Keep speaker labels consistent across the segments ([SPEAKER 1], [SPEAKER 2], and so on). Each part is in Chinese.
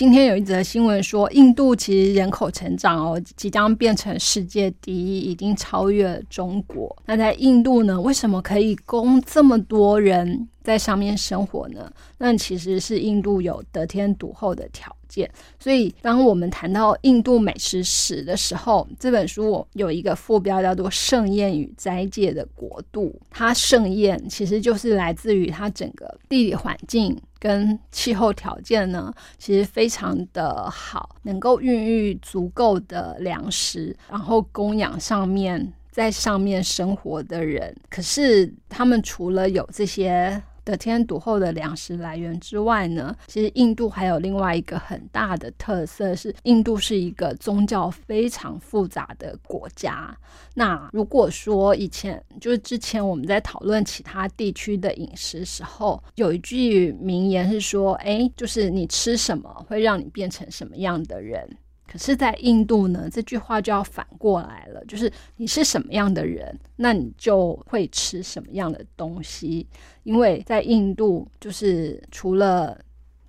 [SPEAKER 1] 今天有一则新闻说，印度其实人口成长哦，即将变成世界第一，已经超越中国。那在印度呢，为什么可以供这么多人在上面生活呢？那其实是印度有得天独厚的条件。所以，当我们谈到印度美食史的时候，这本书有一个副标叫做《盛宴与斋戒的国度》。它盛宴其实就是来自于它整个地理环境。跟气候条件呢，其实非常的好，能够孕育足够的粮食，然后供养上面在上面生活的人。可是他们除了有这些。得天独厚的粮食来源之外呢，其实印度还有另外一个很大的特色，是印度是一个宗教非常复杂的国家。那如果说以前就是之前我们在讨论其他地区的饮食时候，有一句名言是说：“哎，就是你吃什么会让你变成什么样的人。”可是，在印度呢，这句话就要反过来了，就是你是什么样的人，那你就会吃什么样的东西。因为在印度，就是除了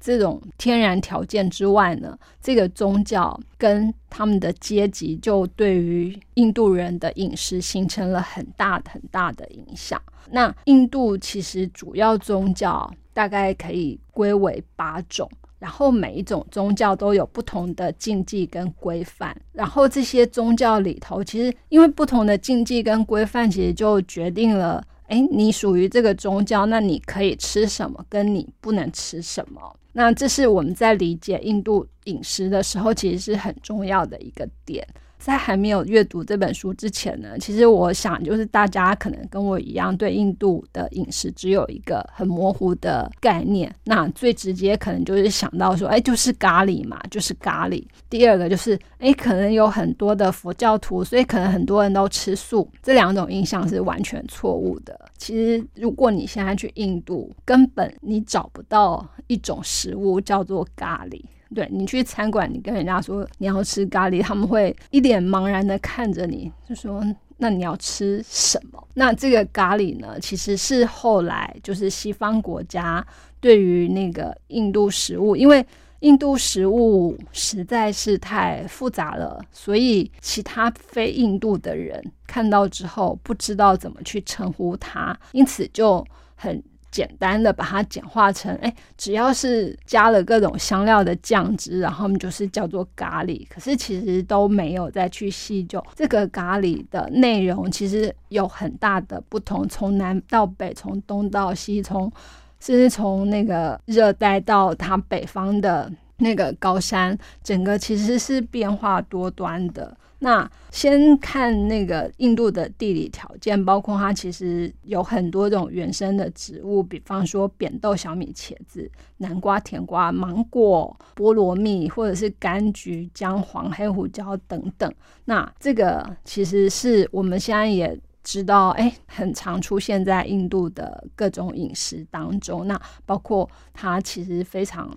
[SPEAKER 1] 这种天然条件之外呢，这个宗教跟他们的阶级，就对于印度人的饮食形成了很大很大的影响。那印度其实主要宗教大概可以归为八种。然后每一种宗教都有不同的禁忌跟规范，然后这些宗教里头，其实因为不同的禁忌跟规范，其实就决定了，哎，你属于这个宗教，那你可以吃什么，跟你不能吃什么。那这是我们在理解印度饮食的时候，其实是很重要的一个点。在还没有阅读这本书之前呢，其实我想就是大家可能跟我一样，对印度的饮食只有一个很模糊的概念。那最直接可能就是想到说，哎，就是咖喱嘛，就是咖喱。第二个就是，哎，可能有很多的佛教徒，所以可能很多人都吃素。这两种印象是完全错误的。其实，如果你现在去印度，根本你找不到一种食物叫做咖喱。对你去餐馆，你跟人家说你要吃咖喱，他们会一脸茫然的看着你，就说：“那你要吃什么？”那这个咖喱呢，其实是后来就是西方国家对于那个印度食物，因为印度食物实在是太复杂了，所以其他非印度的人看到之后不知道怎么去称呼它，因此就很。简单的把它简化成，哎，只要是加了各种香料的酱汁，然后我们就是叫做咖喱。可是其实都没有再去细究这个咖喱的内容，其实有很大的不同，从南到北，从东到西，从甚至从那个热带到它北方的那个高山，整个其实是变化多端的。那先看那个印度的地理条件，包括它其实有很多种原生的植物，比方说扁豆、小米、茄子、南瓜、甜瓜、芒果、菠萝蜜，或者是柑橘、姜黄、黑胡椒等等。那这个其实是我们现在也知道，哎，很常出现在印度的各种饮食当中。那包括它其实非常。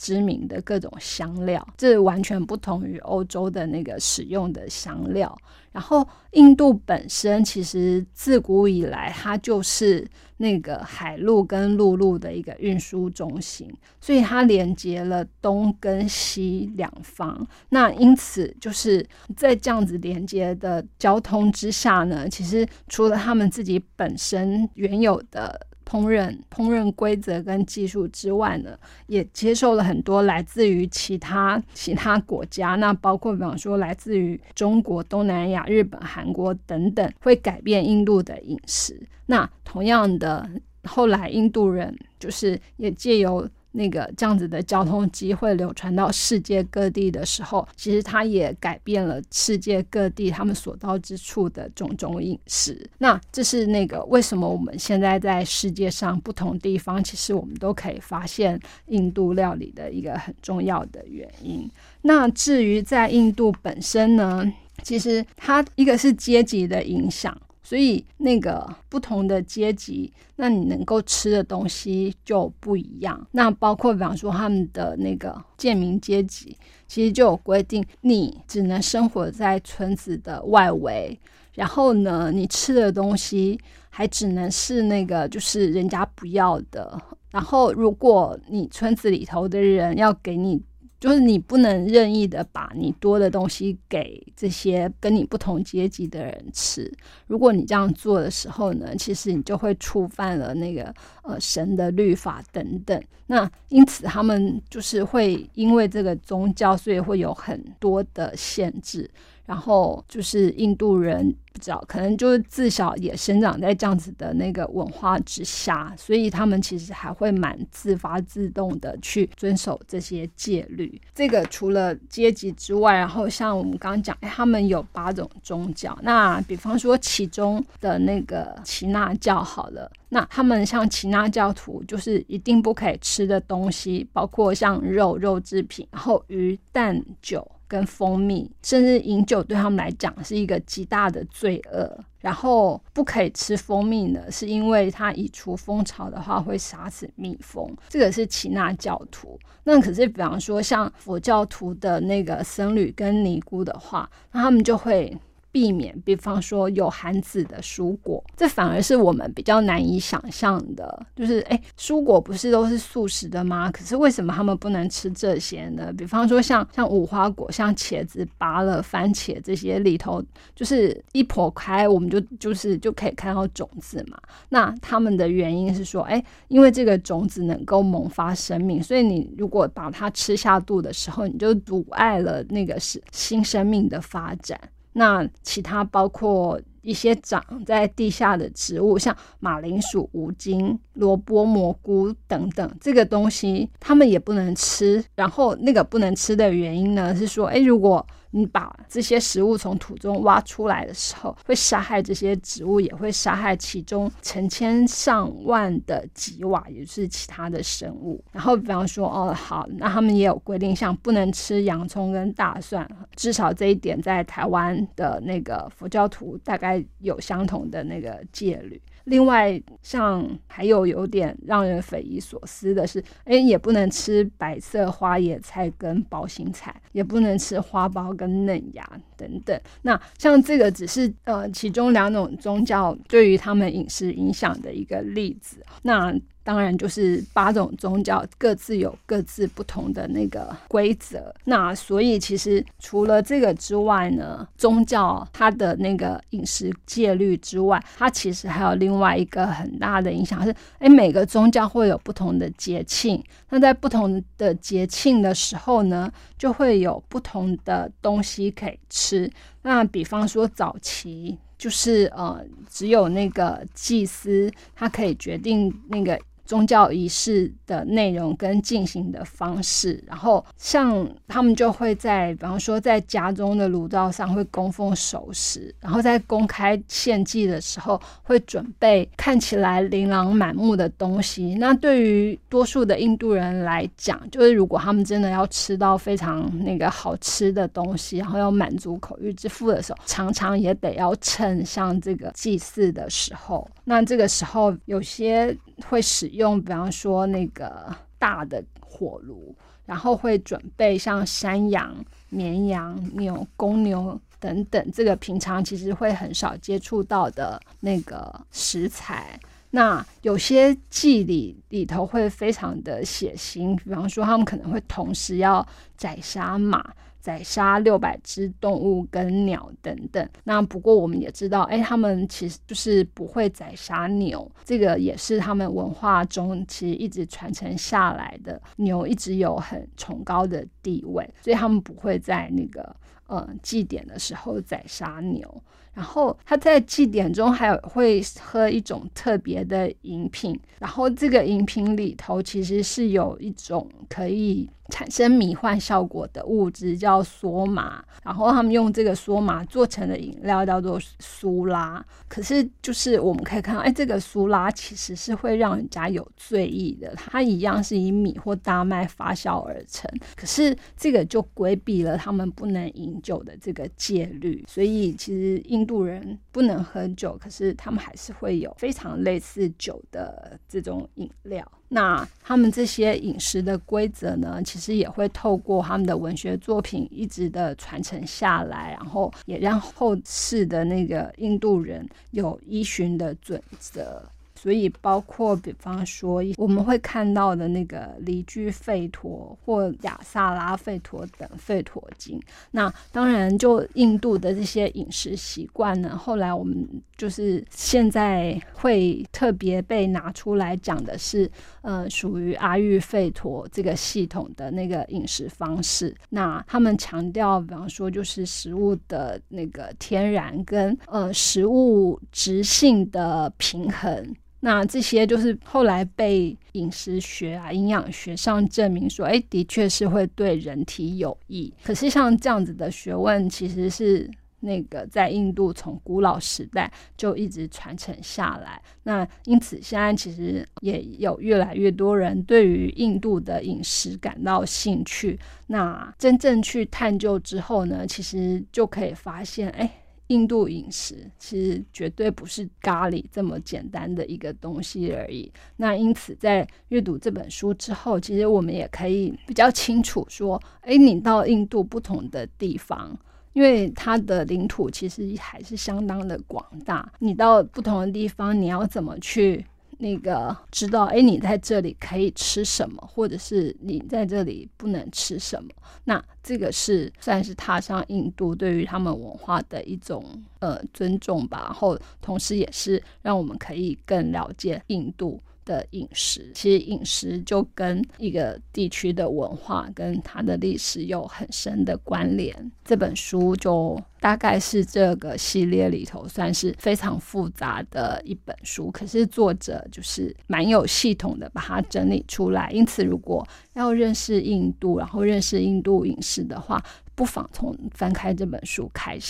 [SPEAKER 1] 知名的各种香料，这完全不同于欧洲的那个使用的香料。然后，印度本身其实自古以来，它就是那个海陆跟陆路的一个运输中心，所以它连接了东跟西两方。那因此，就是在这样子连接的交通之下呢，其实除了他们自己本身原有的。烹饪烹饪规则跟技术之外呢，也接受了很多来自于其他其他国家，那包括比方说来自于中国、东南亚、日本、韩国等等，会改变印度的饮食。那同样的，后来印度人就是也借由。那个这样子的交通机会流传到世界各地的时候，其实它也改变了世界各地他们所到之处的种种饮食。那这是那个为什么我们现在在世界上不同地方，其实我们都可以发现印度料理的一个很重要的原因。那至于在印度本身呢，其实它一个是阶级的影响。所以，那个不同的阶级，那你能够吃的东西就不一样。那包括，比方说他们的那个贱民阶级，其实就有规定，你只能生活在村子的外围。然后呢，你吃的东西还只能是那个就是人家不要的。然后，如果你村子里头的人要给你就是你不能任意的把你多的东西给这些跟你不同阶级的人吃。如果你这样做的时候呢，其实你就会触犯了那个呃神的律法等等。那因此他们就是会因为这个宗教，所以会有很多的限制。然后就是印度人不知道，可能就是自小也生长在这样子的那个文化之下，所以他们其实还会蛮自发自动的去遵守这些戒律。这个除了阶级之外，然后像我们刚刚讲，他们有八种宗教。那比方说其中的那个耆那教好了，那他们像耆那教徒，就是一定不可以吃的东西，包括像肉、肉制品，然后鱼、蛋、酒。跟蜂蜜，甚至饮酒对他们来讲是一个极大的罪恶。然后不可以吃蜂蜜呢，是因为它移除蜂巢的话会杀死蜜蜂。这个是耆那教徒。那可是比方说像佛教徒的那个僧侣跟尼姑的话，那他们就会。避免，比方说有含籽的蔬果，这反而是我们比较难以想象的。就是，哎，蔬果不是都是素食的吗？可是为什么他们不能吃这些呢？比方说，像像无花果、像茄子、芭乐、番茄这些里头，就是一剖开，我们就就是就可以看到种子嘛。那他们的原因是说，哎，因为这个种子能够萌发生命，所以你如果把它吃下肚的时候，你就阻碍了那个是新生命的发展。那其他包括一些长在地下的植物，像马铃薯、五金、萝卜、蘑菇等等，这个东西他们也不能吃。然后那个不能吃的原因呢，是说，哎，如果你把这些食物从土中挖出来的时候，会杀害这些植物，也会杀害其中成千上万的吉瓦，也就是其他的生物。然后，比方说，哦，好，那他们也有规定，像不能吃洋葱跟大蒜，至少这一点在台湾的那个佛教徒大概有相同的那个戒律。另外，像还有有点让人匪夷所思的是，哎，也不能吃白色花野菜跟包心菜，也不能吃花苞跟嫩芽等等。那像这个只是呃其中两种宗教对于他们饮食影响的一个例子。那当然，就是八种宗教各自有各自不同的那个规则。那所以其实除了这个之外呢，宗教它的那个饮食戒律之外，它其实还有另外一个很大的影响是：哎，每个宗教会有不同的节庆。那在不同的节庆的时候呢，就会有不同的东西可以吃。是那比方说早期就是呃，只有那个祭司他可以决定那个。宗教仪式的内容跟进行的方式，然后像他们就会在，比方说在家中的炉灶上会供奉熟食，然后在公开献祭的时候会准备看起来琳琅满目的东西。那对于多数的印度人来讲，就是如果他们真的要吃到非常那个好吃的东西，然后要满足口欲之腹的时候，常常也得要趁像这个祭祀的时候。那这个时候有些会使用，用比方说那个大的火炉，然后会准备像山羊、绵羊、牛、公牛等等，这个平常其实会很少接触到的那个食材。那有些祭礼里头会非常的血腥，比方说他们可能会同时要宰杀马。宰杀六百只动物跟鸟等等。那不过我们也知道，哎，他们其实就是不会宰杀牛，这个也是他们文化中其实一直传承下来的。牛一直有很崇高的地位，所以他们不会在那个呃祭典的时候宰杀牛。然后他在祭典中还有会喝一种特别的饮品，然后这个饮品里头其实是有一种可以。产生迷幻效果的物质叫梭马，然后他们用这个梭马做成的饮料叫做苏拉。可是就是我们可以看到，哎，这个苏拉其实是会让人家有醉意的。它一样是以米或大麦发酵而成，可是这个就规避了他们不能饮酒的这个戒律。所以其实印印度人不能喝酒，可是他们还是会有非常类似酒的这种饮料。那他们这些饮食的规则呢，其实也会透过他们的文学作品一直的传承下来，然后也让后世的那个印度人有依循的准则。所以包括比方说我们会看到的那个离居吠陀或亚萨拉吠陀等吠陀经。那当然，就印度的这些饮食习惯呢，后来我们就是现在会特别被拿出来讲的是，呃，属于阿育吠陀这个系统的那个饮食方式。那他们强调，比方说就是食物的那个天然跟呃食物质性的平衡。那这些就是后来被饮食学啊、营养学上证明说，哎，的确是会对人体有益。可是像这样子的学问，其实是那个在印度从古老时代就一直传承下来。那因此现在其实也有越来越多人对于印度的饮食感到兴趣。那真正去探究之后呢，其实就可以发现，哎。印度饮食其实绝对不是咖喱这么简单的一个东西而已。那因此，在阅读这本书之后，其实我们也可以比较清楚说：，哎，你到印度不同的地方，因为它的领土其实还是相当的广大，你到不同的地方，你要怎么去？那个知道，哎，你在这里可以吃什么，或者是你在这里不能吃什么？那这个是算是踏上印度对于他们文化的一种呃尊重吧，然后同时也是让我们可以更了解印度。的饮食，其实饮食就跟一个地区的文化跟它的历史有很深的关联。这本书就大概是这个系列里头算是非常复杂的一本书，可是作者就是蛮有系统的把它整理出来。因此，如果要认识印度，然后认识印度饮食的话，不妨从翻开这本书开始。